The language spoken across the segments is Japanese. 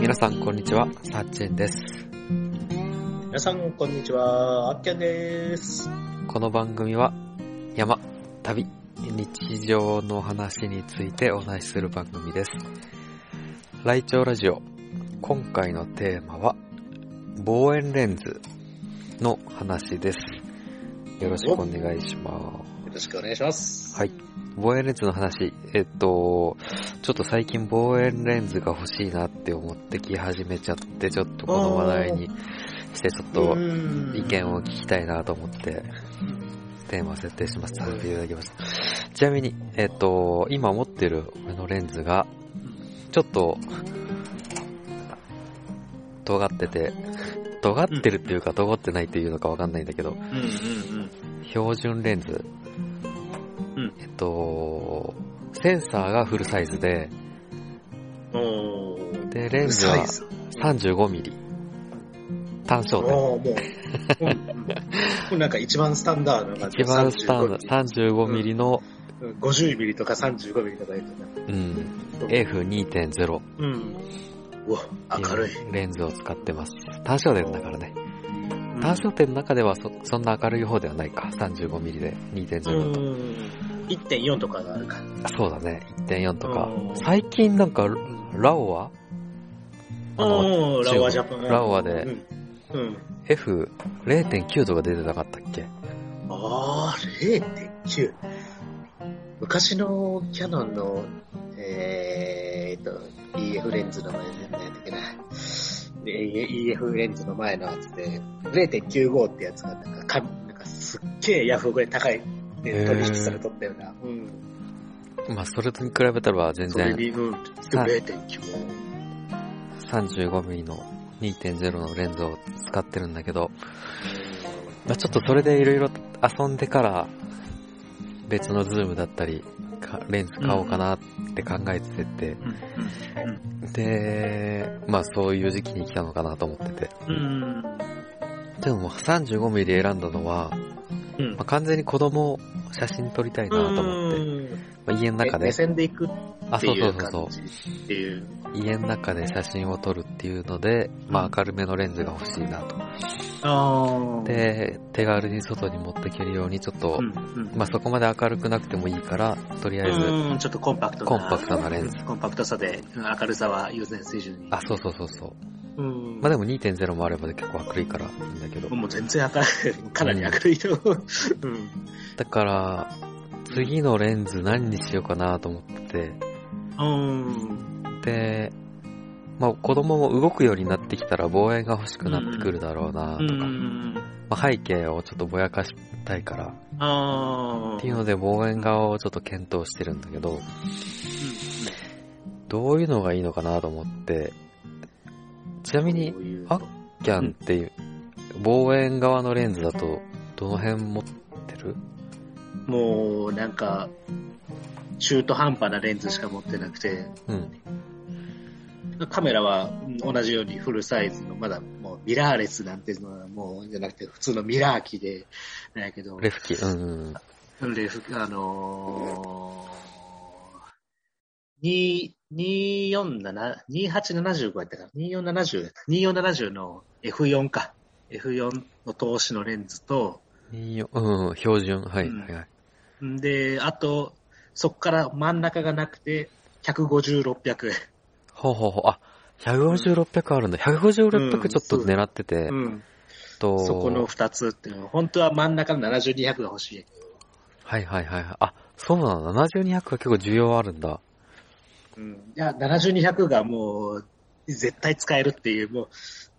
皆さん、こんにちは。さっちんです。皆さん、こんにちは。あっきゃんです。この番組は、山、旅、日常の話についてお話しする番組です。ライチョウラジオ。今回のテーマは、望遠レンズの話です。よろしくお願いしまよろしくお願いします。す。はい。望遠レンズの話。えっと、ちょっと最近望遠レンズが欲しいなって思ってき始めちゃって、ちょっとこの話題にして、ちょっと意見を聞きたいなと思って、テーマを設定します。させていただきました。ちなみに、えっ、と、今持ってる俺のレンズが、ちょっと、尖ってて、尖ってるっていうか、尖ってないっていうのかわかんないんだけど、うんうん標準レンズ。うんえっと、センサーがフルサイズで。で、レンズはサイズ？35ミリ。単焦点。もう。うんなんか一番スタンダードな感じ。一番スタンダード、35ミリの、うん。50ミリとか35ミリとか言うとね。うん、F2.0。うん。うわ、明るい。レンズを使ってます。単焦点だからね。うん単焦点の中ではそそんな明るい方ではないか。35mm で2.0だと。うん。1.4とかがあるか。あそうだね。1.4とかう。ん最近なんか、ラオワ？あのラオアジャパン。ラオアでうん。うん。F0.9 とか出てなかったっけ？あー、0.9。昔のキャノンの、えーっと、EF レンズの前で、なんだっけな。え EF レンズの前のやつで、0.95ってやつが、なんか、かなんかすっげえヤフオクで高い、ね、取引されとったような。うん。まあ、それと比べたら全然それに、うん、はい0.9。35mm の2.0のレンズを使ってるんだけど、まあ、ちょっとそれでいろいろ遊んでから、別のズームだったり、かレンズ買おうかなって考えてて、うん。で、まあそういう時期に来たのかなと思ってて。うん。でも 35mm 選んだのは、うんまあ、完全に子供写真撮りたいなと思って、うんまあ、家の中で目、線で行くあ、っていそうそううそうそ感じっていう。う、家の中で写真を撮るっていうので、まあ明るめのレンズが欲しいなと。で、手軽に外に持っていけるようにちょっと、うんうんまあそこまで明るくなくてもいいから、とりあえず、うん、ちょっとコンパクトな。コンパクトなレンズコンパクトさで、うん明るさは優先水準に。あ、そうそうそうそう。うん。まあでも2.0もあれば結構明るいからいいんだけど。もう全然明るい。かなり明るいと思う。うん。だから、次のレンズ何にしようかなと思ってて、うん。で、まあ子供も動くようになってきたら望遠が欲しくなってくるだろうなうとか、ん。まあ、背景をちょっとぼやかしたいから、ああ。っていうので望遠画をちょっと検討してるんだけど、どういうのがいいのかなと思って、ちなみにこ、ういうあキャンっていう、望遠側のレンズだと、どの辺持ってる？もう、なんか、中途半端なレンズしか持ってなくて、うん。カメラはうん同じようにフルサイズの、まだもうミラーレスなんていうのはもう、じゃなくて普通のミラー機で、なんやけど、レフ機、うんうん。レフ、あのー、2、247、2875やったから、2470やった。2470の F4 か。F4 の投資のレンズと、24うん、標準、はい、うんはいはい。んで、あと、そっから真ん中がなくて、150、600。ほうほうほう、あ、150、600あるんだ。150、600ちょっと狙ってて、うん。と、そこの2つっていうのは、本当は真ん中の70、200が欲しい。はいはいはいはい。あ、そうなの ?70、200は結構需要あるんだ。うん。いや、70、200がもう、絶対使えるっていう、も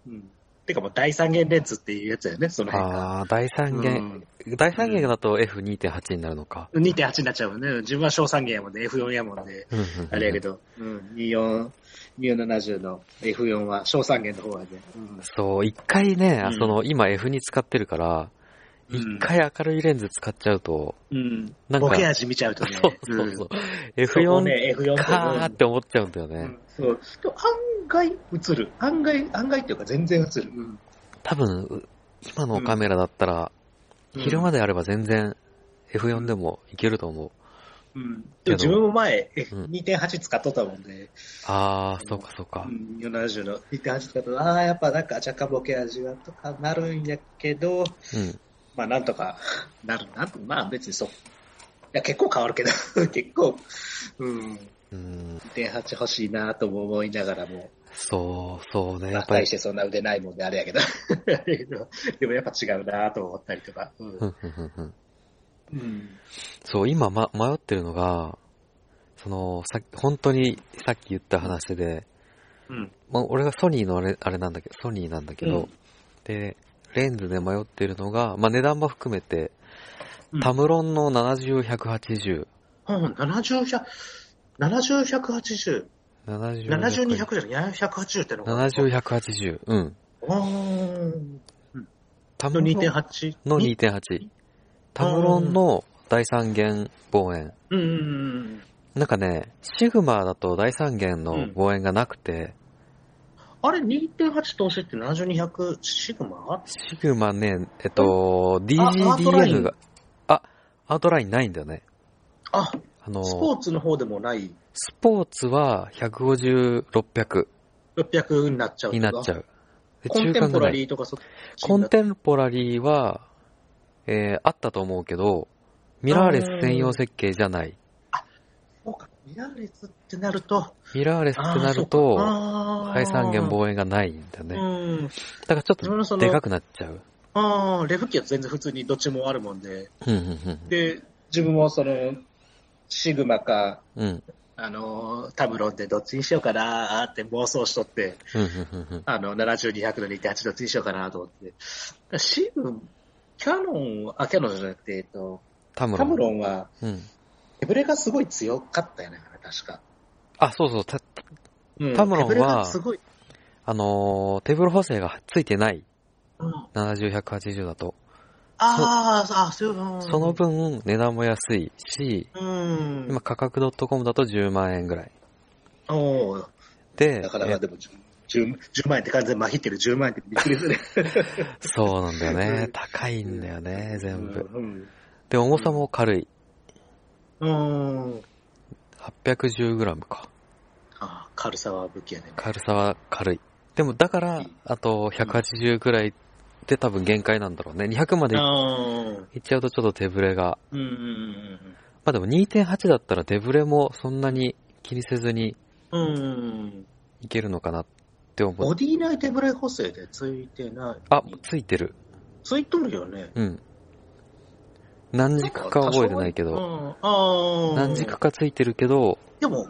う、うん。てかもう第三元レンズっていうやつだよね、その辺が。ああ、第三元、第三元だと F2.8 になるのか。うん、2.8になっちゃうもんね。自分は小三元やもんね、F4 やもんで。うんうんうんあれやけど、うん、24、2470の F4 は小三元の方やで。うんそう、一回ね、うんその、今 F に使ってるから、うん一回明るいレンズ使っちゃうと、うん。なんかボケ味見ちゃうとね。そうそうそう。そこ F4 ね、F4 かーって思っちゃうんだよね。うんそう。でも案外映る。案外、案外っていうか全然映る。うん。多分、今のカメラだったら、昼間で。であれば全然 F4 でもいけると思う。うん。けどで自分も前、えうん2.8使っとったもんで、あー、そうかそうかう。ん、70の2.8使っとったああ、やっぱなんか若干ボケ味はとかなるんやけど、うん。まあなんとかなるな。まあ別にそう。いや、結構変わるけど、結構、うん、うん、2.8欲しいなとも思いながらも、そう、そうね。やまあっぱり。大し、てそんな腕ないもんであれやけど、あれやけどでもやっぱ違うなと思ったりとか。うん。そう、今、ま、迷ってるのが、その、さ本当にさっき言った話で、うん。まあ、俺がソニーのあれあれなんだけど、ソニーなんだけど、うん。で、レンズで迷ってるのが、まあ、値段も含めて、うん。タムロンの70-180、うん、70、100、70、180。70 72、100じゃない ?180 ってのが。70、180、うん。うーん。のタムロン 2.8? のに2.8。タムロンの第三元望遠。うんうんうん。なんかね、シグマだと第三元の望遠がなくて、あれ、2.8投資って72、100シグマ？シグマね、えっと、アートライ DGDM ンが、あ、アウトラインないんだよね。あ、あの、スポーツの方でもない、スポーツは150、600 600になっちゃうになっちゃう。う。でコンテンポラー。リーとかそコンテンポラリーは、えー、あったと思うけど、ミラーレス専用設計じゃない。そうか、ミラーレスってなると、ミラーレスってなると、か第三元遠望遠がないんだね。うん。だからちょっとでかくなっちゃう。ああ、レフ機は全然普通にどっちもあるもんで、うん、うん、で、自分もその、シグマか、うん。うん、あの、タムロンでどっちにしようかなーって妄想しとって、うん、うん、うん。あの、70、200の2.8どっちにしようかなと思って。シグ、キャノン、あ、キャノンじゃなくて、えっと、タムロン。タムロンは、うん。手ぶれがすごい強かったよね、確か。あ、そうそう、たうんタムロンは手ぶれがすごい、あのーテーブル補正がついてない。うん、70、180だと。ああ、あそう、うんその、分、値段も安いし、うん。今価格 .com だと10万円ぐらい。おーで、だからでも10、10 10万円って完全にまひってる10万円ってびっくりする。え そうなんだよね。高いんだよね、全部。うん。で、重さも軽い。うん。810g か。あ軽さは武器やね。軽さは軽い。でも、だから、あと180ぐらいで多分限界なんだろうね。200まであいっちゃうとちょっと手ぶれが。うんうんまあでも2.8だったら手ぶれもそんなに気にせずにうんうん。うん。いけるのかなって思う。ボディ内手ブレ補正でついてない。あ、ついてる。ついとるよね。うん。何軸か覚えてないけど、うん。ああ。何軸かついてるけど、でも、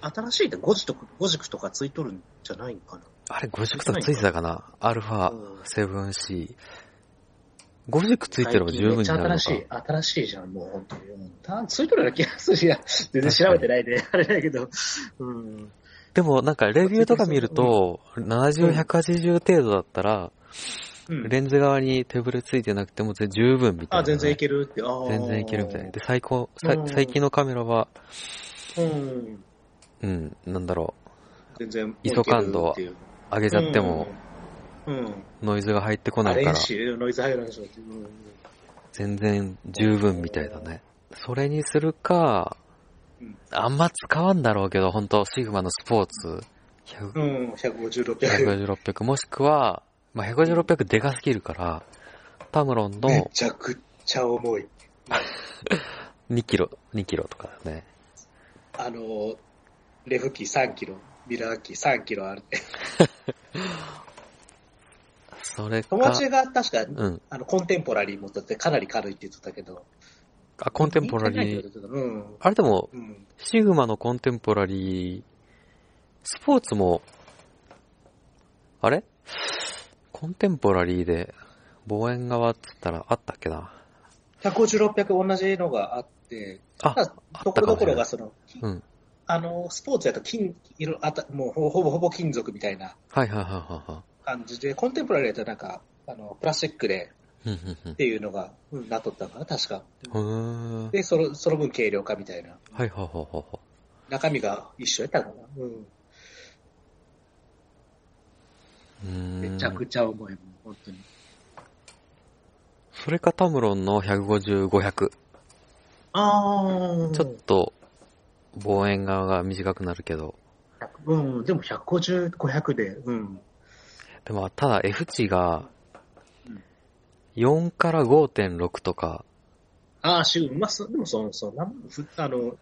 新しいで5軸とか、5軸とかついとるんじゃないんかな。あれ5軸とかついてたかな？アルファうん 7C。5軸ついてれば十分になる新しい、新しいじゃん、もう本当に。うんたついとるような気がするし、全然調べてないで、あれだけど。うん。でもなんかレビューとか見ると、70、180程度だったら、うん、レンズ側に手ぶれついてなくても全然十分みたいな、あ、全然いけるって。全然いけるみたい。で、最高、最近のカメラは、うん。うん、なんだろ全然。ISO 感度いけるっていうう、上げちゃっても。ノイズが入ってこないから、し、ノイズ入らないでしょ全然十分みたいだね。それにするかうん、あんま使わんだろうけど、本当シグマのスポーツ、100うん、150、600。150、600、もしくは、まあ、150、600でかすぎるから、タムロンめのちゃくちゃ重い。2キロ、2キロとかだね。あの、レフ機3キロ、ミラー機3キロある。それか、友達が確か、うん。あの、コンテンポラリー持っててかなり軽いって言ってたけど。あ、コンテンポラリー？うん。あれでも、うん。シグマのコンテンポラリー、スポーツも、あれ？コンテンポラリーで、望遠側っつったらあったっけな？150、600同じのがあって、あ、ただあところどこ。ろがその、うん。あの、スポーツやと金、色あたもうほほぼほぼ金属みたいなはいはいはいはいは感じで、コンテンポラリーだとなんか、あの、プラスチックでんうんっていうのが、うん、なっとったのかな、確か。で、その、その分軽量化みたいな。はいはいはいはいはい。中身が一緒やったのかな。うん。うーんめちゃくちゃ重いもん、本当に。それかタムロンの150、500。ああ。ちょっと、望遠側が短くなるけど。うん、でも150、500で、うん。でも、ただ F 値がうん、4から5.6とか、ああ、しゅ、まあ、そでもそ、そんな、ふあの、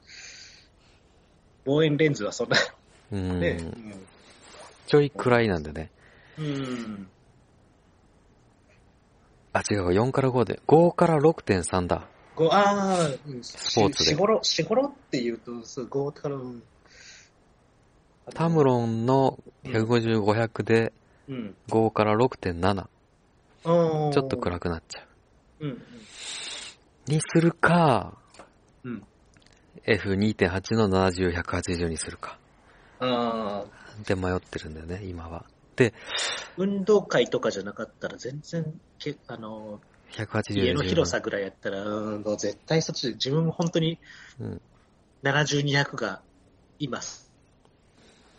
望遠レンズはそんな、うん、ね、ちょいくらいなんでね。うん。うん。あ、違う、4から5で、5から6.3だ。こう、ああ、うんスポーツでしごろ、しごろって言うと、そう、5から、うん。タムロンの150、500で、うん。5から6.7。ちょっと暗くなっちゃうん。う。にするか、うん。F2.8 の70、180にするか。で迷ってるんだよね、今は。で、運動会とかじゃなかったら全然、けあの、180家の広さぐらいやったら、うん、もう絶対そっちで、自分も本当にうん。70、200がいます。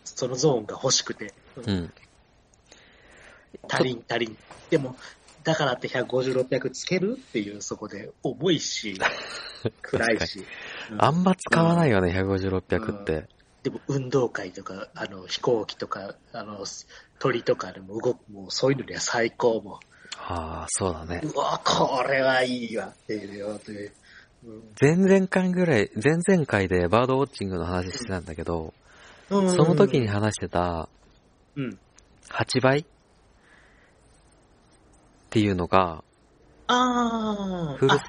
そのゾーンが欲しくて、うん。足りん足りん。でも、だからって150、600つけるっていう、そこで重いし、暗いし。うんあんま使わないよね、150、600って。でも運動会とか、あの、飛行機とか、あの、鳥とかでも動く、もうそういうのには最高もああ、そうだね。う。うわ、これはいいわっていうよ、という。うん前々回ぐらい、前々回でバードウォッチングの話してたんだけど、うんその時に話してたうん。8倍っていうのが、ああ、フルス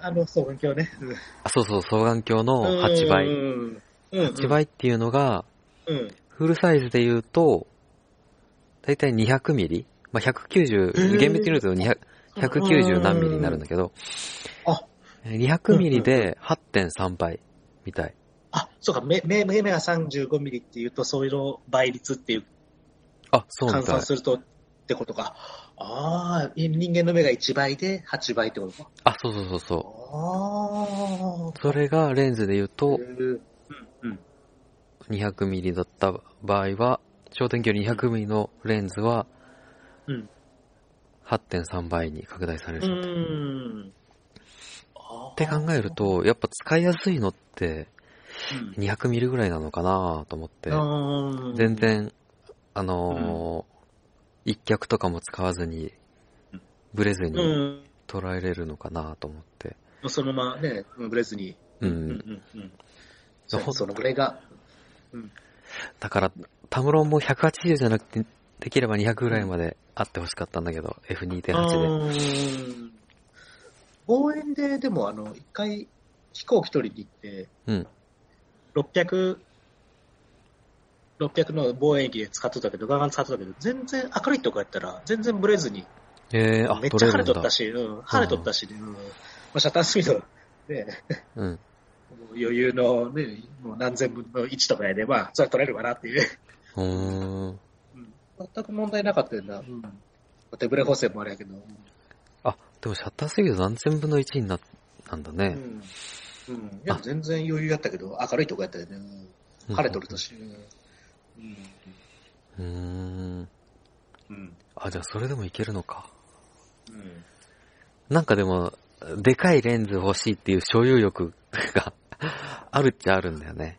あ、あの、双眼鏡ね。うんあ、そうそう、双眼鏡の8倍。うん。うん。8倍っていうのが、うん。フルサイズで言うと、だいたい200ミリまあ、190、厳密に言うと200 190何ミリになるんだけど、あ、200ミリで8.3倍みたい。あ、そうか、目、目、目が35ミリっていうと、そういうの倍率っていう、あ、そうみ換算。するとってことか。ああ、人間の目が1倍で8倍ってことか。あ、そうそうそうそああ。う。それがレンズで言うと、うん。うん。200ミリだった場合は、焦点距離200ミリのレンズはうん。8.3倍に拡大されうる。っん。て考えると、やっぱ使いやすいのってうん、200ミリぐらいなのかなと思って、うん全然、あのー一脚とかも使わずにうん、ブレずうにん。捉えれるのかなと思って。そのままね、ブレずに。ううんん。うんうん。そのぐらいが。だから、タムロンも180じゃなくて、できれば200ぐらいまであってほしかったんだけど、F2.8 で。うん望遠で、でも、あの、一回飛行機取りに行って、うん。600、600の望遠鏡で使ってたけど、ガンガン使ってたけど、全然明るいとこやったら、全然ブレずに、えー、あ、めっちゃ晴れ。とったし、うん、晴れとったしね、うんまあ、シャッタースピード、ね、うん。余裕のね、もう何千分の1とかやで、まあ、それは取れるわなっていう。うーん。うん全く問題なかったよな。うん。手ブレ補正もあれやけど。あ、でもシャッタースピード何千分の1になったんだね。うん。うん。いや、全然余裕やったけど、明るいとこやったよね。うん晴れとるとし。うん。うーん。うん。あ、じゃあそれでもいけるのか。うん。なんかでも、でかいレンズ欲しいっていう所有欲があるっちゃあるんだよね。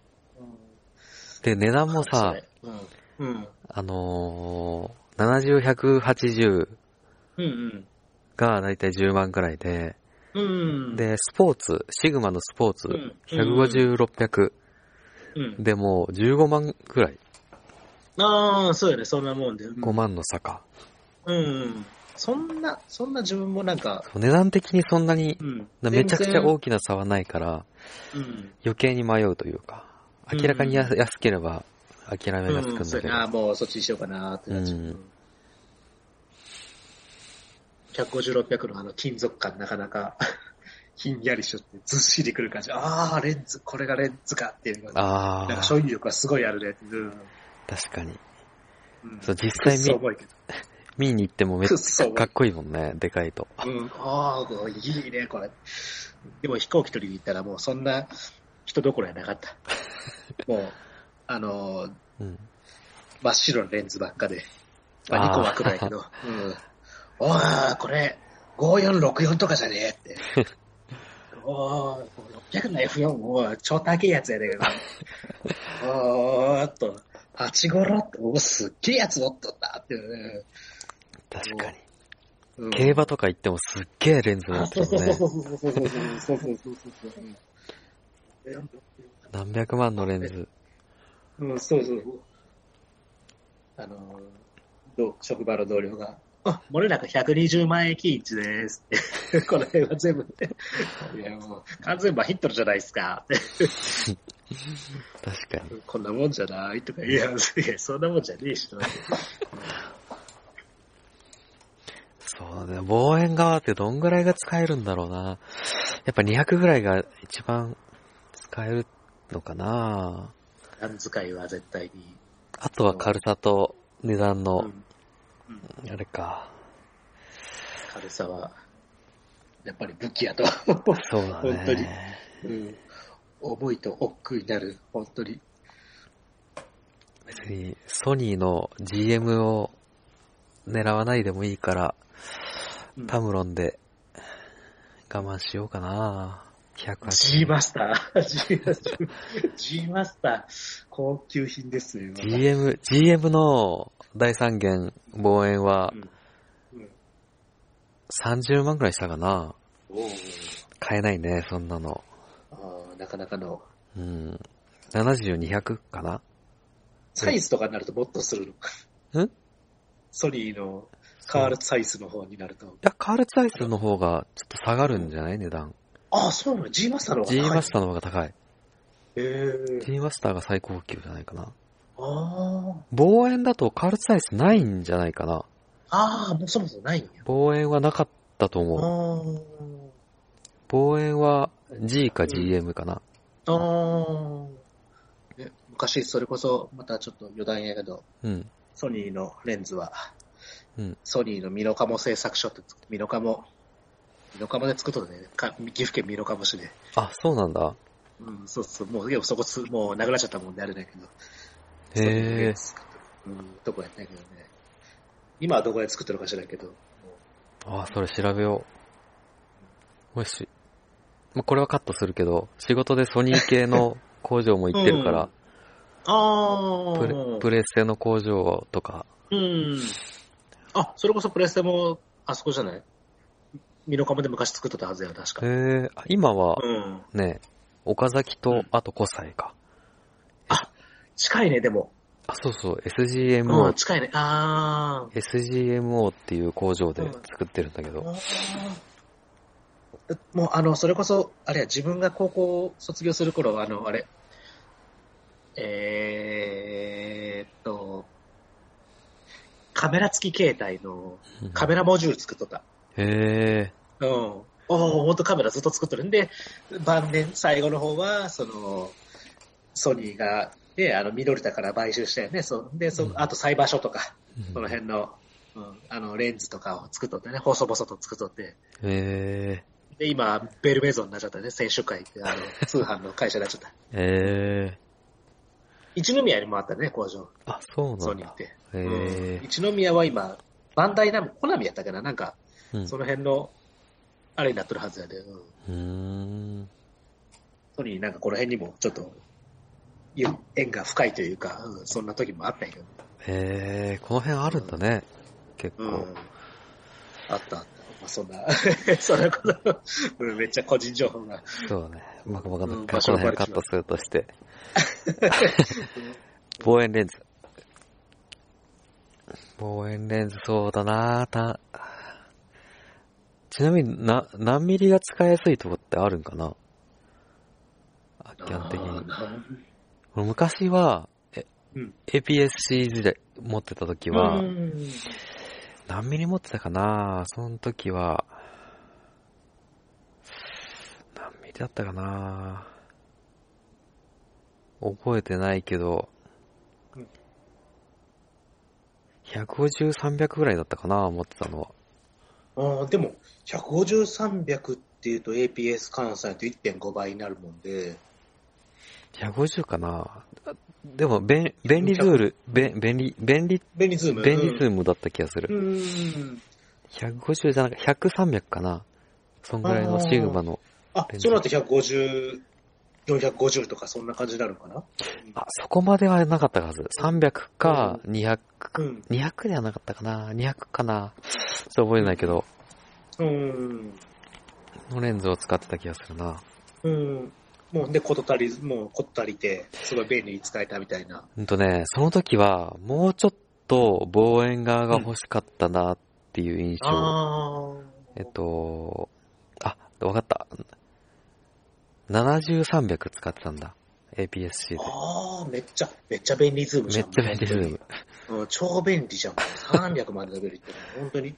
で、値段もさ、うん。うん。あのー、70、180うんうん。がだいたい10万くらいで、うん。、で、スポーツ、シグマのスポーツうん、150、600うん。でもう15万くらい、ああ、そうよね、そんなもんで。うん5万の差か。うん。そんな、そんな自分もなんか、値段的にそんなにうん。めちゃくちゃ大きな差はないから、うん。余計に迷うというか、明らかに安ければ諦めがつくうんだけど。やな、もうそっちにしようかなってなっちゃう。うん150、600のあの金属感なかなか ひんやりしとってずっしりくる感じ。ああ、レンズ、これがレンズかっていうのが、ああ、なんか所有力がすごいあるね。うん。確かに。うん、そう、実際見。見に行ってもめっちゃかっこいいもんね、でかいと。うん。ああ、いいね、これ。でも飛行機取りに行ったらもうそんな人どころやなかった。もう、あのー、うん。真っ白のレンズばっかで。まあ、あー2個は黒やけど。うん。おー、これ、5464とかじゃねえって。おー、600の F4 も超高いやつやで、おーっと、85って、おー、すっげえやつ持っとったっていうね。確かに。うん競馬とか行ってもすっげえレンズ持あ、ってるね。そうそうそうそうそうそうそうそうそううん何百万のレンズ。うん、そうそう。あの、ど職場の同僚が、あ、漏れなく120万円均一ですって。この辺は全部、いやもう、完全版ヒットルじゃないですか。確かに。こんなもんじゃないとか、いや、いやそんなもんじゃねえし、とかそうね。望遠側ってどんぐらいが使えるんだろうな。やっぱ200ぐらいが一番使えるのかな。何使いは絶対に。あとは軽さと値段うの、ん。あれか。軽さは、やっぱり武器やと。そうだ本当にね。うん。重いと億劫になる、本当に。別にソニーの GM を狙わないでもいいから、うんタムロンで我慢しようかな。108 G マスター G マスター G マスター、高級品ですよ。GM、GM の第三元望遠はうんうん30万くらいしたかな。買えないね、そんなの。あーなかなかの。うん。70、200かなサイズとかになるともっとするの？ん？ソニーのカールサイズの方になると。いや、カールツアイスの方がちょっと下がるんじゃない？値段。ああ、そうなの ?G マスターの方が G 高い。マスターの方が高い。へえ。G マスターが最高級じゃないかな。あ望遠だとカールツアイスないんじゃないかな。あ。ああ、もうそもそもないんや。望遠はなかったとあ思う。ー望遠は G か GM かな。あー。ね昔、それこそ、またちょっと余談やけど、うん。ソニーのレンズは、うんソニーのミノカモ製作所って、ミノカモ、ミノカモで作っとったね、か岐阜県ミノカモ市で。あ、そうなんだ。うん、そうそう、もう、でもそこつ、もうなくなっちゃったもんであれだけど。へえ。うん、どこやったんやけどね。今はどこで作ってるか知らんけど。もあ、それ調べよう。もし、まあ、これはカットするけど、仕事でソニー系の工場も行ってるから、うあプレプレステの工場とか、うん。あ、それこそプレステも、あそこじゃない？ミノカモで昔作っとったはずや、確か。へえ、あ今はうん。ね、岡崎とうん、あとコサイか。近いね、でも。あ、そうそう、うん、SGMO、近いね。あ SGMO っていう工場で作ってるんだけーど、あー。もう、あの、それこそ、あれや、自分が高校卒業する頃、あの、あれ、えーっと、カメラ付き携帯のカメラモジュール作っとった。へえ、うん。おおほんとカメラずっと作っとるんで、晩年最後の方は、その、ソニーが、ね、あの、ミドルタから買収したよね。そう。で、そうんあとサイバーショとか、うんその辺の、うん、あの、レンズとかを作っとってね、細々と作っとって。へえ、で、今、ベルメゾンになっちゃったね、選手会って、あの、通販の会社になっちゃった。へえ、一宮にもあったね、工場、あ、そうなんだ。ソニーって。へうんえ、一宮は今、バンダイナム、コナミやったかななんか、うんその辺の、あれになってるはずやで、うんうーん。ソニーなんかこの辺にもちょっと、ゆ縁が深いというか、うん、そんな時もあったんやけど。へえ、この辺あるんだね。結構。うん。あったあった。まあ、そんな、そんなこと、うん、めっちゃ個人情報が。そうだね。まあ、まあ、うんこの辺カットするとして。望遠レンズ。望遠レンズ、そうだなた、ちなみにな、何ミリが使いやすいとこってあるんかな？あ基本的に。昔は、えうん。APS-C 時代持ってた時は、うん。何ミリ持ってたかな？その時は、何ミリだったかな？覚えてないけどうん、150、300ぐらいだったかな持ってたのは。あーでも、150、300っていうと APS 換算と1.5倍になるもんで、150かなでも、便便利ズール、便便利、便利、便利ズーム。便利ズームだった気がする。うん。150じゃなくて、100、300かな。そんぐらいのシグマの。あ、そうなって150、450とかそんな感じになるのかな？あ、そこまではなかったはず。300か200、うん。200ではなかったかな ?200 かなちょっと覚えてないけど、うん。のレンズを使ってた気がするな。うん。もうで、こと足り、もうこと足りて、すごい便利に使えたみたいな。うんとね、その時は、もうちょっと望遠側が欲しかったなっていう印象。あえっと、あ、わかった。70、300使ってたんだ。APS-C で。ああ、めっちゃ、めっちゃ便利ズームじゃん。めっちゃ便利ズーム。うん、超便利じゃん。300まで伸びるって、本当に、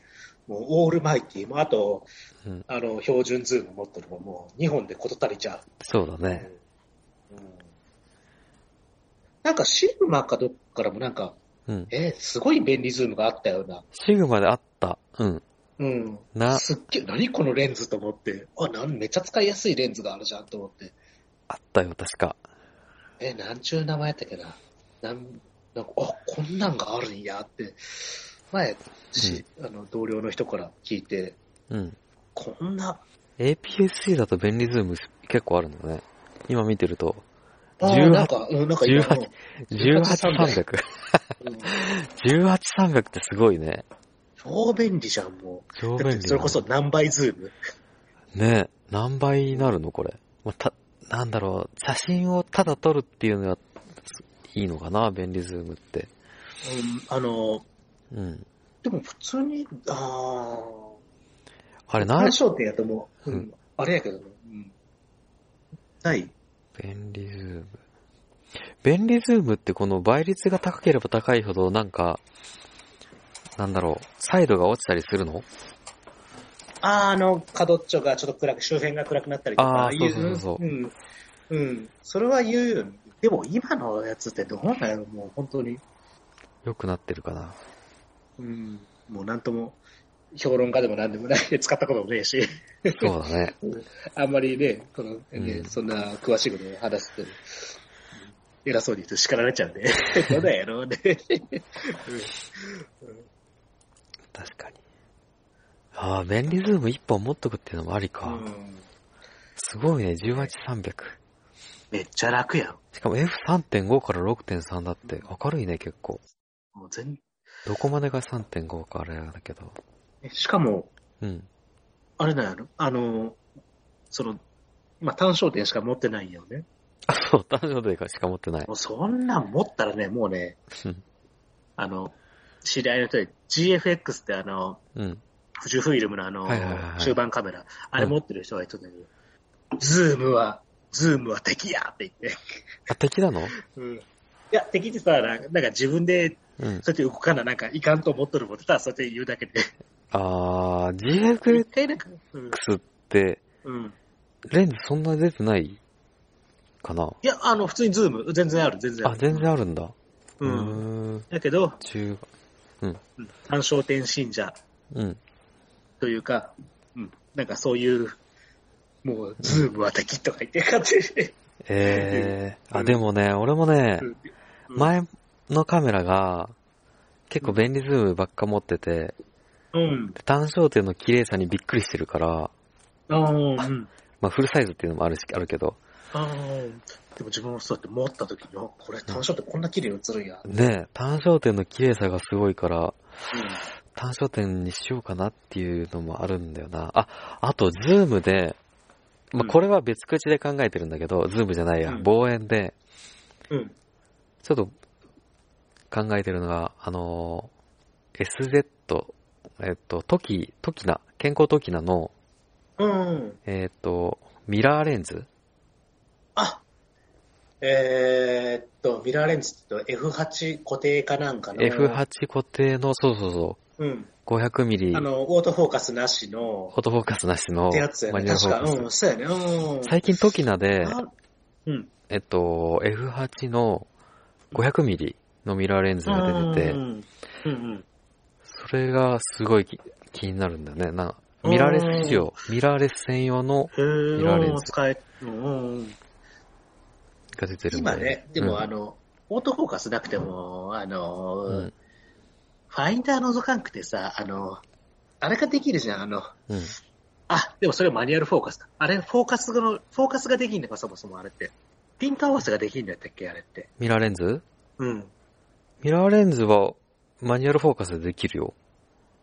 もうオールマイティーも、あと、うんあの、標準ズーム持ってるのももう2本でこと足りちゃう。そうだね。うんなんかシグマかどっかからもなんか、うん。えーすごい便利ズームがあったような。シグマであった。うん。うん。な、すっげえ、何このレンズと思って、あ、なんめっちゃ使いやすいレンズがあるじゃんと思って。あったよ、確か。え、なんちゅう名前やったっけな。なん、なんか、あ、こんなんがあるんやって、前、し、あの、同僚の人から聞いて、うん。こんな、APS-C だと便利ズーム結構あるんだね。今見てると、あ18ーなんか、うん、なんか今の、18300。うん18300ってすごいね。超便利じゃん、もう。超便利てそれこそ何倍ズーム。ね何倍になるのこれ。まあ、た、なんだろう、写真をただ撮るっていうのは、いいのかな便利ズームって。うん、あの、うん。でも普通に、ああれ、ー、なん単、焦点やともう、ううんん、あれやけどね、うん。ない便利ズーム。便利ズームってこの倍率が高ければ高いほど、なんか、なんだろう、サイドが落ちたりするの？あー、あの、角っちょがちょっと暗く、周辺が暗くなったりとか。あーそうそうそうそううん。うん。それは言うよ。でも今のやつってどうなんやろ？もう本当に。良くなってるかな。うん。もうなんとも、評論家でもなんでもないで使ったこともねえし。そうだね。あんまりね、この、ねうんそんな詳しいことを話すと、偉そうに言うと叱られちゃうんで、どうだやろうね。確かに。ああ、便利ズーム1本持っとくっていうのもありか。うんすごいね、18300。めっちゃ楽やん。しかも F3.5 から6.3だって明るいね、結構。もう全どこまでが3.5かあれだけど。しかも、うん。あれなんやろ？あの、その、まあ、単焦点しか持ってないよね。あ、そう、単焦点しか持ってないも。うそんなん持ったらね、もうねうん、あの、知り合いの人で GFX ってあの、うん。富士フィルムのあのはいはいはいはい、中判カメラ、あれ持ってる人がいたんだけど、ズームは、ズームは敵やって言って。あ、敵なの？うん。いや、敵ってさ、なんか自分で、うん。そうやって動かな、なんかいかんと思っとるもんってたら、そうやって言うだけで。あー、一 GFX。って、うん。レンズそんな出てないかな？いや、あの、普通にズーム、全然ある、全然ああ、る。全然あるんだ。う。ん。だけど、中、うん単焦点信者うん。というか、うん。なんかそういう、もう、ズームは敵とか言って勝手に。えー、あ、うんでもね、俺もね、うん前のカメラが、結構便利ズームばっか持ってて、うん。単焦点の綺麗さにびっくりしてるから、ああ、うん。まあフルサイズっていうのもあるし、あるけど、でも自分もそうやって持った時に、あこれ単焦点こんな綺麗に映るんや。ね単焦点の綺麗さがすごいから、単焦点にしようかなっていうのもあるんだよな。あ、あと、ズームで、まあ、うんこれは別口で考えてるんだけど、ズームじゃないや、うん望遠で、うん。うん。ちょっと考えてるのが、あのー SZ、えっと、トキ、トキナ、ケンコートキナの、うん。えっと、ミラーレンズあ、えーっと、ミラーレンズって言うと F8 固定かなんかの。F8 固定の、そうそうそう、うん。500ミリ、あの、オートフォーカスなしの、オートフォーカスなしのってやつやマね。確か。うん、そうやね。うん。最近トキナで、あうん。えっと、F8 の500ミリのミラーレンズが出ててう、ん。うんうん。それがすごい気気になるんだよね。なミラーレス仕様、ミラーレス専用のミラーレンズ使え、うんうん。が出てるんで。今ね、でも、うんあの、オートフォーカスなくても、あの、うんファインダー覗かんくてさ、あの、あれができるじゃん、あの、うん。あ、でもそれマニュアルフォーカスか。あれ、フォーカスの、フォーカスができんのか、そもそもあれって。ピント合わせができんだったっけ、あれって。ミラーレンズ？うん。ミラーレンズはマニュアルフォーカスでできるよ。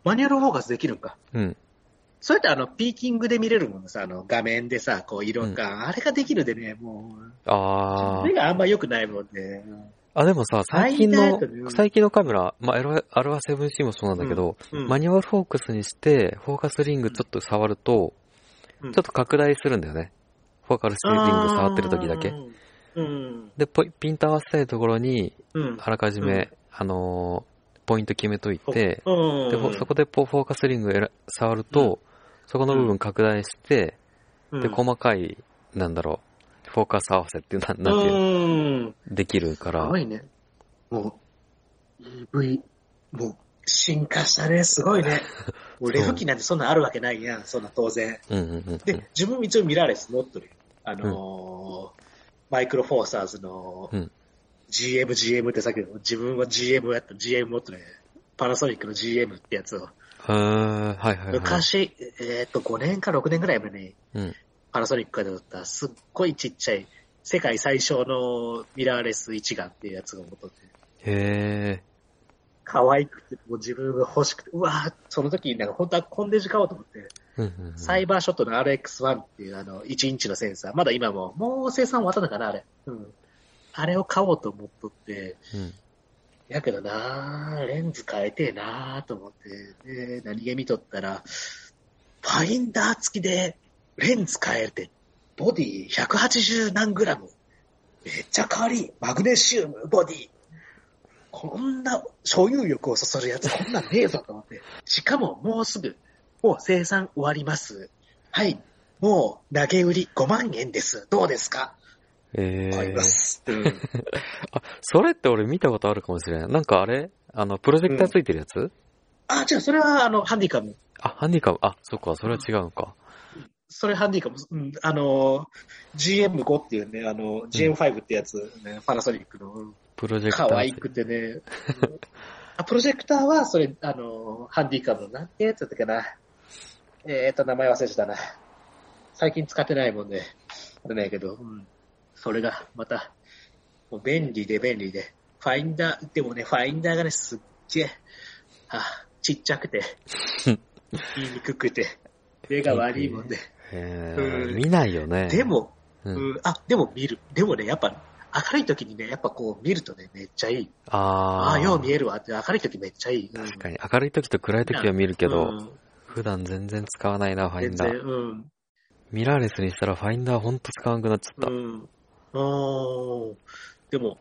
マニュアルフォーカスできるんか。うん。それってあの、ピーキングで見れるものさ、あの、画面でさ、こう、色が、あれができるでね、もう、あー。目があんま良くないもんで、あ、でもさ、最近の最近のカメラ、まあ、アルファアルファ 7C もそうなんだけど、うんマニュアルフォーカスにして、フォーカスリングちょっと触ると、うんちょっと拡大するんだよね。フォーカスリング触ってる時だけ。うん。で、ポイピント合わせたいところに、うん。あらかじめ、あのーポイント決めといて、うん。で、ほそこでポフォーカスリング触ると、そこの部分拡大して、うん、で、細かい、なんだろう、フォーカス合わせっていう、なんなんていうの、うん。できるからすご、いね。もう、EV、もう、進化したね。すごいね。もうレフ機なんてそんなんあるわけないやん。そんな当然。うんうんうんうん。で、自分も一応ミラーレス持っとるよ。あのーマイクロフォーサーズのうん GM、GM ってさっきの自分は GM やった GM 持っとるね。パナソニックの GM ってやつを。はいはいはい。昔、えーっと、5年か6年ぐらい前に、うん。パナソニックが出ったすっごいちっちゃい、世界最小のミラーレス一眼っていうやつが持っとって。へ可愛くて、もう自分が欲しくて、うわぁ、その時なんか本当はコンデジ買おうと思って、ー。うんうんうんサイバーショットの RX1 っていうあの、1インチのセンサー、まだ今も、もう生産終わったのかな、あれ。うん。あれを買おうと思っとって、うん。やけどな、レンズ変えてえなと思って、で、何気見とったら、ファインダー付きでレンズ変えて、ボディ180何グラム。めっちゃ軽い。マグネシウム、ボディ。こんな所有欲をそそるやつ、こんなんねえぞと思って。しかももうすぐ、もう生産終わります。はい。もう投げ売り5万円です。どうですか？えー。買います。うん。あ、それって俺見たことあるかもしれない。なんかあれ？あの、プロジェクターついてるやつ、あ、違う、それはあの、ハンディカム。あ、ハンディカム。あ、そっか、それは違うのか。それハンディカム。うん、あの、GM5 っていうね、あの、GM5 ってやつ、ね、パナソニックの、プロジェクター。可愛くてね。あ、プロジェクターは、それ、あの、ハンディカムの、なんてやつだったかな。えーと、名前忘れてたな。最近使ってないもんで、あれないけど、うん。それが、また、もう便利で便利で。ファインダー、でもね、ファインダーがね、すっげえ、あ、ちっちゃくて、言いにくくて、目が悪いもんで。えー、うん見ないよね。で、も、う。うんん、あ、でも見る。でもね、やっぱ、明るい時にね、やっぱこう見るとね、めっちゃいい。ああ。ああ、よう見えるわって、明るい時めっちゃいい。うん確かに。明るい時と暗い時は見るけど、うん普段全然使わないな、ファインダー。うん。ミラーレスにしたらファインダーほんと使わなくなっちゃった。うん。あーでも、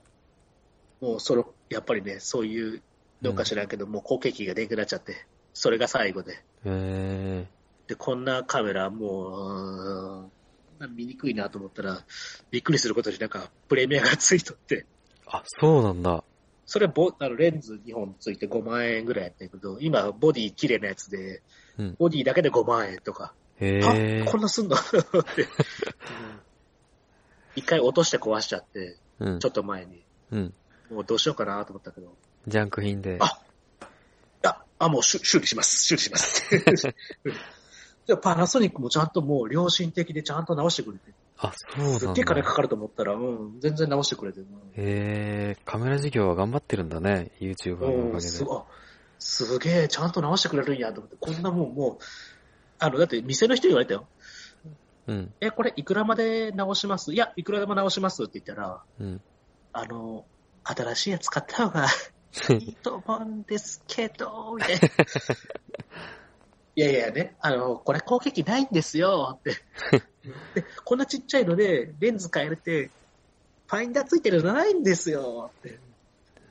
もうそれ、やっぱりね、そういうのか知らんけど、もう後継機ができなっちゃって、それが最後で。へで、こんなカメラ、もう、うん見にくいなと思ったら、びっくりすることになんか、プレミアがついとって、ー。あ、そうなんだ。それボ、あの、レンズ2本ついて5万円ぐらいやったけど、今、ボディ綺麗なやつで、うんボディだけで5万円とか、へあえ。こんなすんの？って、う ん一回落として壊しちゃって、うんちょ。っと前に。うん。もうどうしようかなと思ったけど、ジャンク品で。ああ、あ、もう修修理します、修理します。じゃあパナソニックもちゃんともう良心的でちゃんと直してくれて、あ、そうなんだ。すっげえ金かかると思ったら、うん、全然直してくれて、うんへえ、カメラ事業は頑張ってるんだね、YouTuber のおうん、かげで。すごい。すげえ、ちゃんと直してくれるんやと思って、こんなもんもう、あの、だって店の人に言われたよ。うん、え、これいくらまで直します？いや、いくらでも直しますって言ったら、うん。あの、新しいやつ買った方が いいと思うんですけど、みたいな。いやいやね、あの、これ後継機ないんですよって。で、こんなちっちゃいので、レンズ変えるって、ファインダーついてるのないんですよって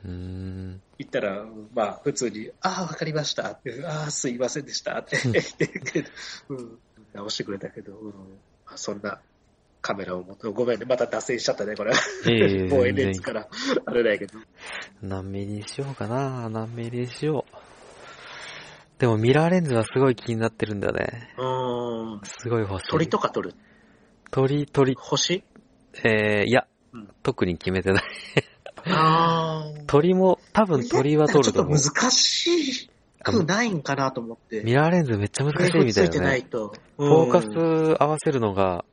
うーん。言ったら、まあ、普通に、ああ、わかりましたって、ああ、すいませんでしたって言ってうん、直してくれたけど、うん、まあそんなカメラを持って、ごめんね、また脱線しちゃったね、これ。ええ望遠レンズから、あれだけど。何ミリにしようかな何ミリにしよう。でもミラーレンズはすごい気になってるんだよね。うーん。すごい欲しい。鳥とか撮る？鳥、鳥、星？えー、いや、うん特に決めてない。鳥も、多分鳥は撮ると思う。ちょっと難しい。くないんかなと思って。ミラーレンズめっちゃ難しいみたいついて。ないと。フォーカス合わせるのが、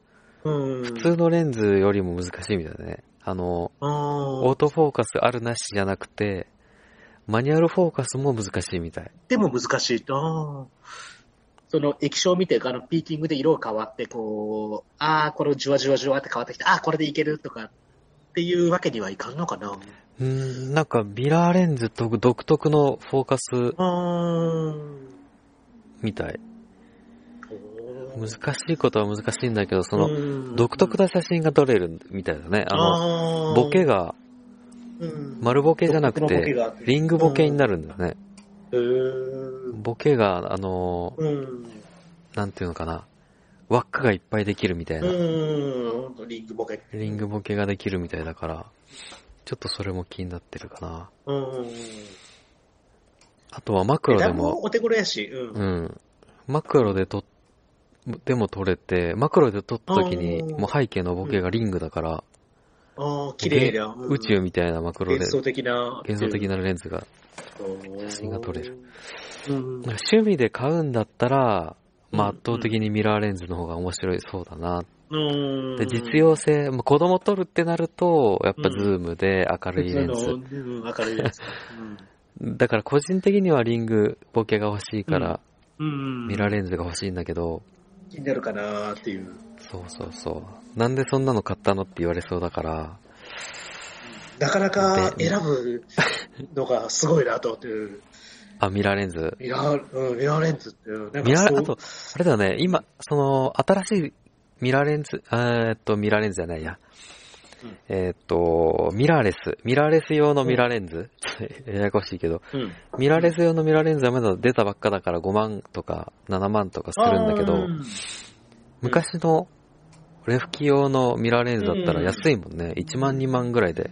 うん、普通のレンズよりも難しいみたいだね。あの、オートフォーカスあるなしじゃなくて、マニュアルフォーカスも難しいみたい。でも難しいと。その液晶を見て、あの、ピーキングで色が変わって、こう、ああ、これじわじわじわって変わってきて、ああ、これでいけるとか、っていうわけにはいかんのかな。うーん、なんかミラーレンズと独特のフォーカス。みたい。難しいことは難しいんだけど、その、うん独特な写真が撮れるみたいだね。あの、ボケがうん丸ボケじゃなくてリングボケになるんだよね。ボケが、あの、うん。なんていうのかな。輪っかがいっぱいできるみたいな。リングボケ。リングボケができるみたいだから、ちょっとそれも気になってるかな。うん。あとはマクロでもも、お手頃やし、うん。うん。マクロで撮っ、でも撮れて、マクロで撮った時に、うんもう背景のボケがリングだから、ああ、綺麗だ。うん宇宙みたいなマクロで幻想的な。幻想的なレンズが。写真が撮れる。うん。趣味で買うんだったら、まあうん圧倒的にミラーレンズの方が面白いそうだな。うん。で、実用性、まあ子供撮るってなると、やっぱズームで明るいレンズ。うん、明るいやつ。だから個人的にはリングボケが欲しいから、うん。ミラーレンズが欲しいんだけど、気になるかなっていう。そうそうそう。なんでそんなの買ったのって言われそうだから、なかなかで選ぶのがすごいなと思って。あ、ミラーレンズ。ミラー、うん、ミラーレンズって、ミラー、あと、あれだね、今、その、新しいミラーレンズ、えーっと、ミラーレンズじゃないや。うんえーっと、ミラーレス。ミラーレス用のミラーレンズ、ややこしいけど、うん。ミラーレス用のミラーレンズはまだ出たばっかだから5万とか7万とかするんだけど、うん昔のレフ機用のミラーレンズだったら安いもんね。1万2万ぐらいで。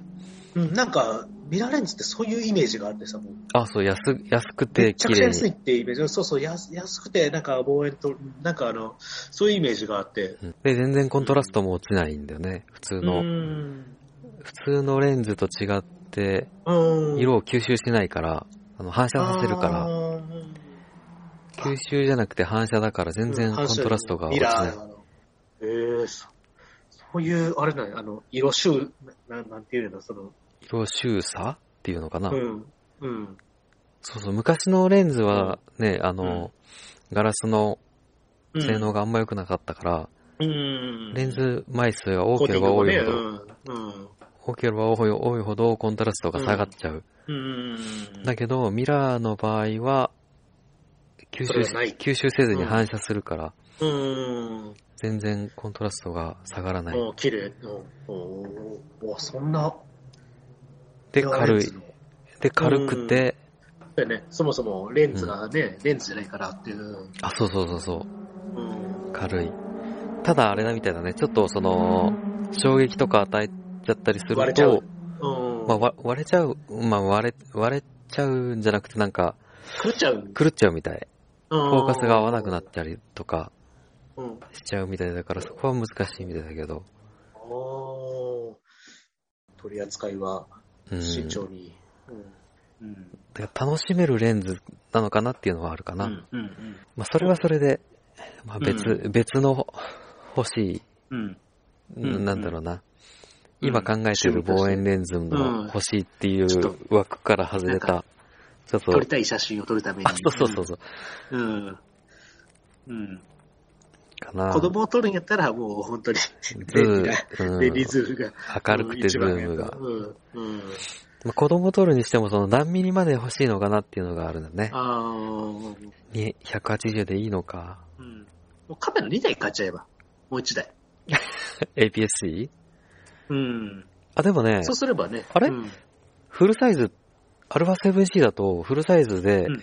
うん、なんか、ミラーレンズってそういうイメージがあってさ、もうあ、そう、安、安くめて綺麗ちゃくちゃ安いに。ってイメージ。そうそう、安安くて、なんか望遠と、なんかあの、そういうイメージがあって。うんで、全然コントラストも落ちないんだよね。普通の。うん。普通のレンズと違って、うん。色を吸収しないから、あの反射させるから、ら、吸収じゃなくて反射だから全然コントラストが落ちない。ええー、そそういう、あれなんやあの、色集、ななんていうの、その、色周差っていうのかな。うん。うん。そうそう、昔のレンズはね、あの、ガラスのうん性能があんま良くなかったから、うん。レンズ枚数が多ければ多いほど、うん。多ければ多い多いほどコントラストが下がっちゃう。うん。だけど、ミラーの場合は、吸収吸収せずに反射するから、うん。全然コントラストが下がらない。そんな。で、軽いで、軽くて、だよね。そもそもレンズがね、レンズじゃないからっていう。あ、そうそうそうそう。うん。軽い。ただあれだみたいだね。ちょっとその、衝撃とか与えちゃったりすると、割れちゃう。うん。ま割れちゃう、まあ、割れ、割れちゃうんじゃなくてなんか、狂っちゃう。狂っちゃうみたい。フフォーカスが合わなくなったりとかうん。しちゃうみたいだから、そこは難しいみたいだけど。取り扱いはうん。慎重に。うん。うん。だから楽しめるレンズなのかなっていうのはあるかな。うん。うん。まあ、それはそれで、まあ、別、う別の欲しい、うん。うんなんだろうな。うん今考えてる望遠レンズの欲しいっていう枠から外れた、ちょっと撮、りたい写真を撮るために。あ、そうそうそうそう、うん。うん。かな。子供を撮るんやったらもう本当に、ズ便利な、ーム、便利ズームが。明るくてズームが。うん。うん。まあ、子供撮るにしてもその何ミリまで欲しいのかなっていうのがあるんだね。あーに180でいいのか。うん。もうカメラ2台買っちゃえば。もう1台。APS-C? うん。あ、でもねそ、うすればね。あれ？うんフルサイズ、アルファ 7C だとフルサイズで、うん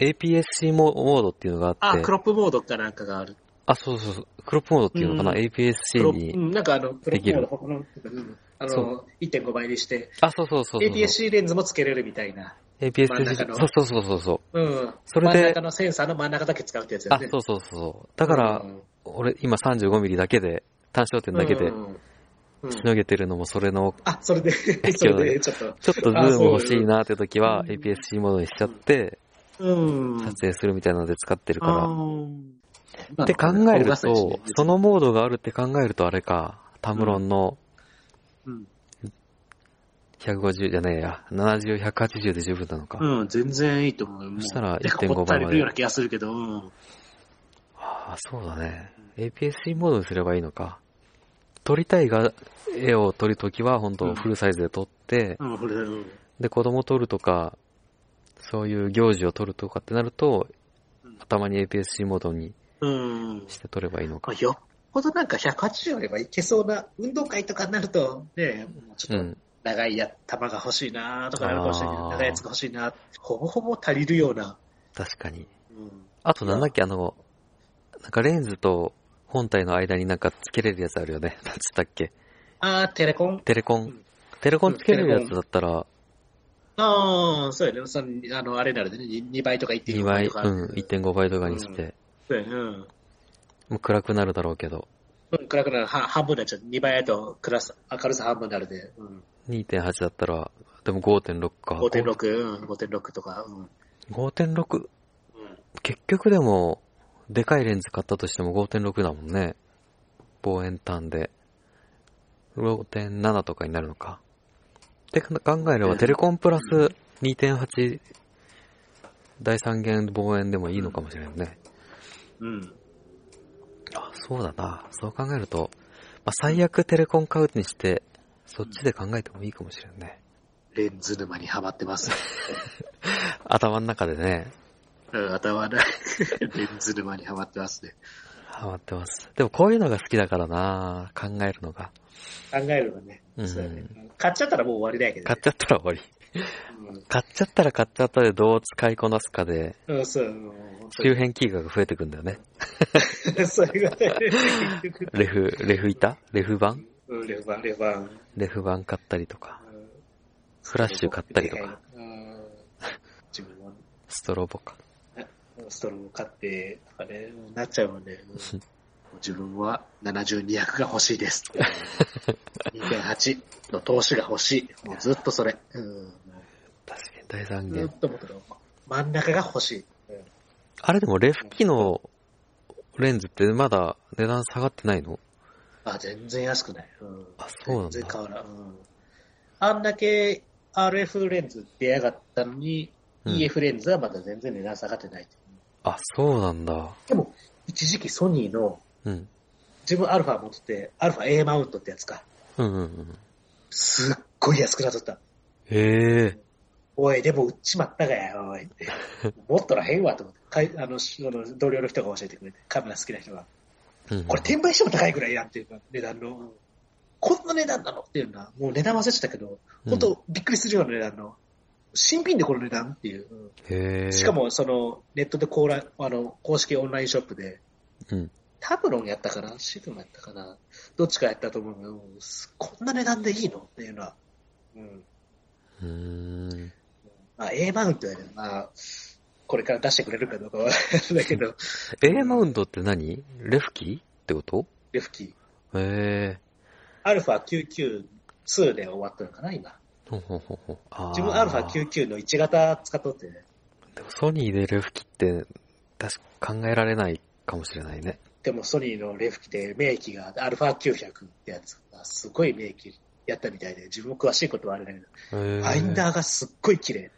APS-C モモードっていうのがああ、って、クロップモードかなんかがある。あ、そうそうそう、クロップモードっていうのかな、うん APS-C にう。んなんかあの、クロップモードで他の、うんあその、1.5倍にして、あ、そうそうそうそう。APS-C レンズもつけれるみたいな。APS-C、そうそうそうそうそう。うん。それで真ん中のセンサーの真ん中だけ使うってやつやあ、ね。そうそうそう。だから、うん俺今35ミリだけで、単焦点だけでしのげてるのもそれの、あ、それで、それで、ちょっと。ちょっとズーム欲しいなって時は APS-C モードにしちゃって、うん。撮影するみたいなので使ってるあかーら。って考えるまあと、そ、のモードがあるって考えるとあれか、タムロンのうん150じゃねえや、70、180で十分なのか。うん、全然いいと思う。そしたらなんか1.5ほったり倍までるような気がするけど、うん。ああ、そうだね。APS-C モードにすればいいのか。撮りたいが、絵を撮るときは本うん当フルサイズで撮って、うん。で、子供撮るとか、そういう行事を撮るとかってなるとうん、たまに APS-C モードにうん。して撮ればいいのかま。あ、よっぽどなんか180あればいけそうな、運動会とかになると、ね、もうちょっとうん。長いや、球が欲しいなとかなるかもしれないけど、長いやつが欲しいなほぼほぼ足りるような。確かに。うん。あとなんだっけ、あの、なんかレンズと本体の間になんかつけれるやつあるよね。なんつったっけ？あー、テレコンテレコンうん。テレコンつけれるやつだったら、ああ、そうやね。その、あの、あれなるでね、2倍とか1.5 2倍、倍とか。うん、1.5倍とかにして、そうやね。うん。もう暗くなるだろうけど、うん、暗くなる。は半分になっちゃう。2倍やと、クラス、明るさ半分になるで。うん。2.8だったら、でも5.6か。5.6、うん、5.6とか。うん。5.6。うん。結局でも、でかいレンズ買ったとしても5.6だもんね。望遠端で。5.7とかになるのか。って考えれば、うんテレコンプラス2.8第三元望遠でもいいのかもしれんね。うん。あ、そうだな。そう考えると、まあ、最悪テレコン買うにして、そっちで考えてもいいかもしれんね。レンズ沼にはまってます。頭の中でね、うん、頭の、レンズ沼にはまってますね。ハマってます。でもこういうのが好きだからな考えるのが。考えるのね。うんそうやね。買っちゃったらもう終わりだけどね買っ。ちゃったら終わり。買っちゃったら買っちゃったでどう使いこなすかで、周辺機が増えてくんだよね。そういうことやね。結局。レフ、レフ板？レフ板？うん、レバン、レバン。レフ板買ったりとか、うんフラッシュ買ったりとか、ストロボか。ストロー買って、とかね、なっちゃうもんね。う ん自分は70200が欲しいです。2.8の投資が欲しい。もうずっとそれ。うん、確かに第三ず元。っと思ってる。真ん中が欲しい。うんあれでもレフ機のレンズってまだ値段下がってないの？あ、全然安くない。うん、あ、そうなんだ。全然変わらん。うん、あんだけ RF レンズ出やがったのに、うん EF レンズはまだ全然値段下がってない。あ、そうなんだ。でも、一時期ソニーの、うん。自分アルファ持ってて、アルファ A マウントってやつか。うんうんうん。すっごい安くなっとった。へえ。おい、でも売っちまったがや、おいって。持っとらへんわと思って。かいあの、の同僚の人が教えてくれて、カメラ好きな人が。うんうんこれ転売しても高いぐらいやんっていうか、値段の。こんな値段なのっていうのは、もう値段忘れてたけど、本当びっくりするような値段の。新品でこの値段っていう。しか、も、その、ネットでコーラ、あの、公式オンラインショップで、うん。タブロンやったかな？シグマやったかな？どっちかやったと思うけど、すこんな値段でいいの？っていうのは。うん。うーん。まあ、A マウントやねまあ、これから出してくれるかどうかは だけど、A マウントって何？レフ機ってこと？レフキー。へえ。アルファ992で終わったのかな、今。ほんほんほんほ自分アルファ99の1型使っとって、でもソニーでレフ機って、確か考えられないかもしれないね。でもソニーのレフ機で名機がアルファ900ってやつがすごい名機やったみたいで、自分も詳しいことはあれだけど。ファインダーがすっごい綺麗。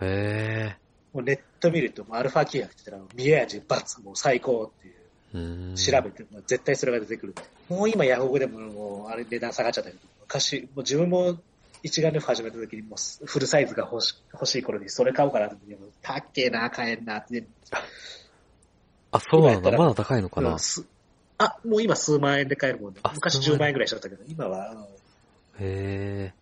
うんへえ。もうネット見ると、アルファ900って言ったら、見え味バツ、もう最高っていう。うーん。調べて、まあ絶対それが出てくる。もう今ヤフオクでももうあれ値段下がっちゃったけど、昔、もう自分も一眼レフ始めた時にもうフルサイズが欲し欲しい頃にそれ買おうかなって、たっけえな、買えんなって。あ、そうなんだ。まだ高いのかな？うんすあ、もう今数万円で買えるもんで、あ昔数万円10万円ぐらいしちゃったけど、今は、うんへえ。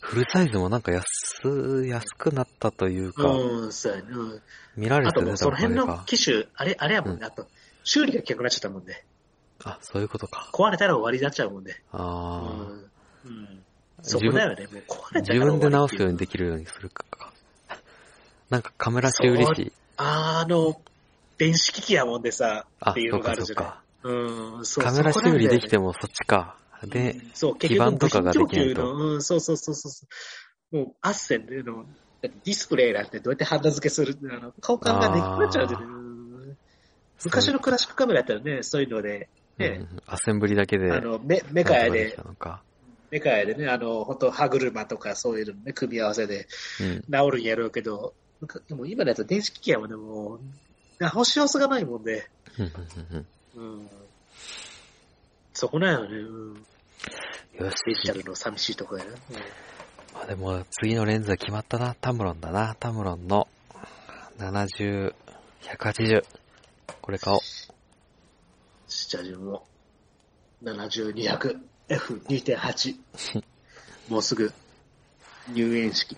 フルサイズもなんか安、安くなったというか、うん、そうやね。うん。見られあともうて出たおその辺の。機種、あれ、あれやもんね。あと、修理が結構なっちゃったもんで。あ、そういうことか。壊れたら終わりになっちゃうもんで。うああ。ん。うん。そこだよね。もう壊れた自ら終わり分で直すようっていにできるようにするか。なんかカメラ修理師。あの、電子機器やもんでさ、あ、っていうそうかのがあるじゃない。そうか。うん、そうカメラ修理できても、もそっちか。で、うんそう、結局部品供給のうん、そうそうそうそう。もう、アッセンでの、だってディスプレイなんてどうやってハンダ付けするあの顔感ができなくなっちゃうんでねうん昔のクラシックカメラやったらね、そういうので、ね、うんアセンブリだけで。あの、メメカヤで。メカヤでね、あの、本当歯車とかそういうのね、組み合わせでうん。治るんやろうけど、なんかでも今のやつは電子機器やもんね、もう、直し様子がないもんで、うん。そこなんよね、うん。よし。デジタルの寂しいとこやな。まあでも、次のレンズは決まったな。タムロンだな。タムロンの70、180。これ買おう。じゃあ自分も、7200、F2.8。もうすぐ、入園式。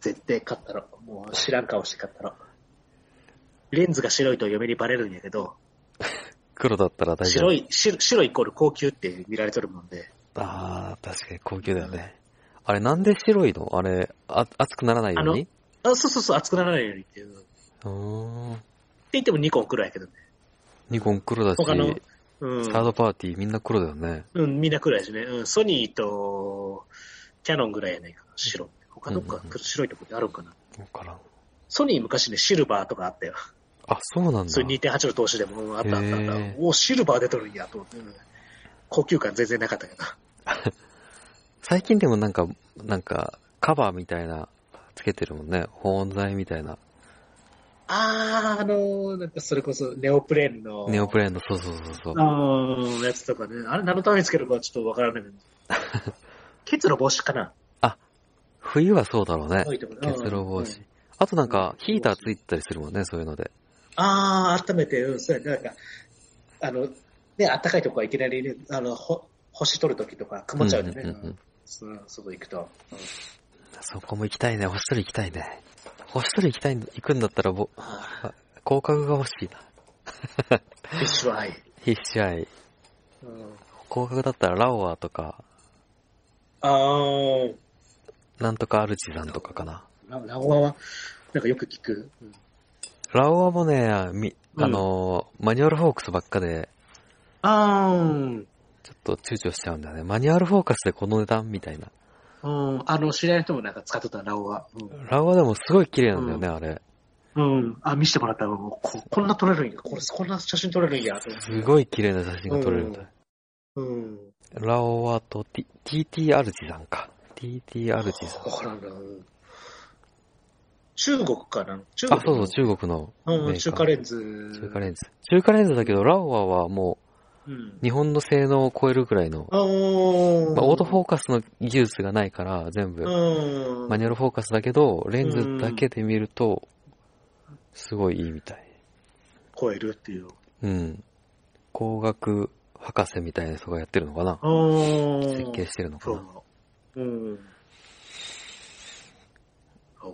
絶対買ったろ。もう知らん顔して買ったろ。レンズが白いと嫁にバレるんやけど、黒だったら大丈夫。白い、白白イコール高級って見られとるもんで。ああ、確かに高級だよね。あれなんで白いの？あれ、あ熱くならないように？あ、そうそうそう、熱くならないようにっていう。ってうーん。言ってもニコン黒やけどね。ニコン黒だし、他のうん。サードパーティーみんな黒だよね。うん、みんな黒やしね。うん、ソニーと、キャノンぐらいやないかな、白。他どっかうんうんうん白いとこってあるんかな。わからん。ソニー昔ね、シルバーとかあったよ。あ、そうなんだ。それ2.8の投資でも、うんあったあったあった。おシルバー出とるんや、と思って。うん高級感全然なかったけど。最近でもなんか、なんか、カバーみたいな、つけてるもんね。保温材みたいな。あー、あのー、なんかそれこそ、ネオプレーンの。ネオプレーンの、そうそうそうそう。あー、やつとかね。あれ何のためにつけるかちょっとわからないけど。ケツの帽子かな冬はそうだろうね結露防うん止。あとなんか、ヒーターついてたりするもんね、そういうので。あー、温めて、うん、そうやね。なんか、あの、ね、暖かいとこはいきなりね、あの、ほ星取るときとか曇っちゃうんでね。うんうんうんうんそう外行くと。うんそこも行きたいね。星取り行きたいね。星取り行きたいん行くんだったら、ぼ、あ広角が欲しいな。ーフィッシュアイ。必死愛。うん広角だったらラオアとか、あー、なんとかアルチザンとかかな。ララオアは、なんかよく聞く。うんラオアもね、あのー、マニュアルフォークスばっかで、あー、ちょっと躊躇しちゃうんだよね。マニュアルフォーカスでこの値段みたいな。うん、あの、知り合いの人もなんか使ってた、ラオア。うんラオアでもすごい綺麗なんだよね、あれ。うん。あ、見せてもらったら、もうこ、こんな撮れるんや。これ、こんな写真撮れるんや。と思ってすごい綺麗な写真が撮れるんだよ。うん。ラオアと T- TT アルチザンか。TT アルチザン。わからんな。うん中国かな？中国あ、そうそう、中国の中華レンズ。中華レンズ。中華レンズだけど、ラオアはもうんう、。日本の性能を超えるくらいの、あーまあ、オートフォーカスの技術がないから、全部、うん。マニュアルフォーカスだけど、レンズだけで見ると、すごいいいみたい。超えるっていう。うん。工学博士みたいな人がやってるのかな？設計してるのかそなう。うん。ラオ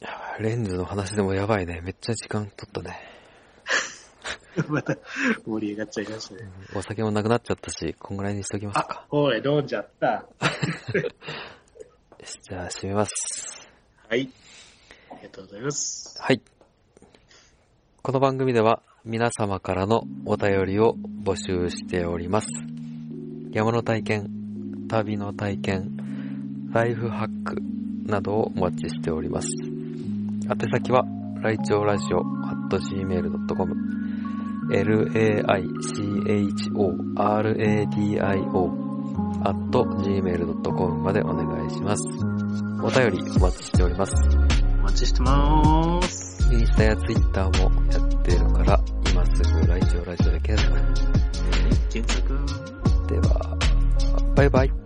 やばいレンズの話でもやばいね。めっちゃ時間取ったね。ア また盛り上がっちゃいましたね。お酒もなくなっちゃったし、こんぐらいにしときますあか。、おい、飲んじゃった。じゃあ、閉めます。はい。ありがとうございます。はい。この番組では皆様からのお便りを募集しております。山の体験、旅の体験、ライフハックなどをお待ちしております。宛先は、ライチョウラジオ at gmail.com laichoradio at gmail.com までお願いします。お便りお待ちしております。お待ちしてまーす。インスタやツイッターもやってるから、今すぐライチョウラジオで検索。検索。では、バイバイ。